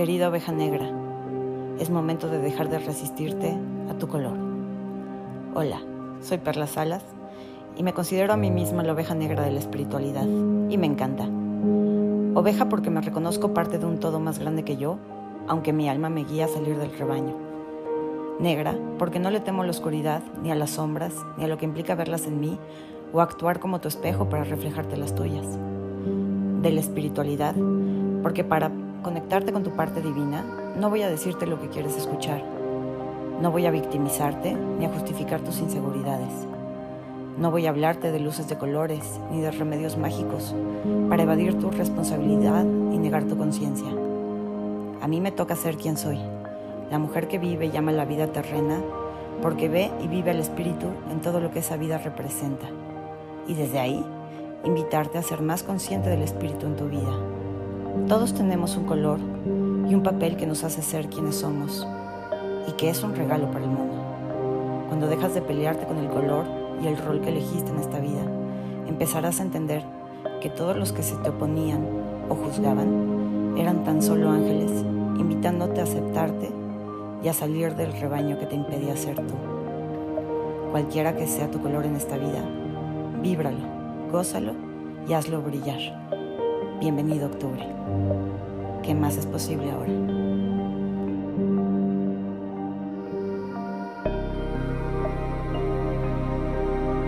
Querida oveja negra, es momento de dejar de resistirte a tu color. Hola, soy Perla Salas y me considero a mí misma la oveja negra de la espiritualidad y me encanta. Oveja porque me reconozco parte de un todo más grande que yo, aunque mi alma me guía a salir del rebaño. Negra porque no le temo a la oscuridad, ni a las sombras, ni a lo que implica verlas en mí o actuar como tu espejo para reflejarte las tuyas. De la espiritualidad porque para conectarte con tu parte divina, no voy a decirte lo que quieres escuchar. No voy a victimizarte ni a justificar tus inseguridades. No voy a hablarte de luces de colores ni de remedios mágicos para evadir tu responsabilidad y negar tu conciencia. A mí me toca ser quien soy, la mujer que vive y ama la vida terrena porque ve y vive el espíritu en todo lo que esa vida representa. Y desde ahí, invitarte a ser más consciente del espíritu en tu vida. Todos tenemos un color y un papel que nos hace ser quienes somos y que es un regalo para el mundo. Cuando dejas de pelearte con el color y el rol que elegiste en esta vida, empezarás a entender que todos los que se te oponían o juzgaban eran tan solo ángeles, invitándote a aceptarte y a salir del rebaño que te impedía ser tú. Cualquiera que sea tu color en esta vida, víbralo, gózalo y hazlo brillar. Bienvenido octubre. ¿Qué más es posible ahora?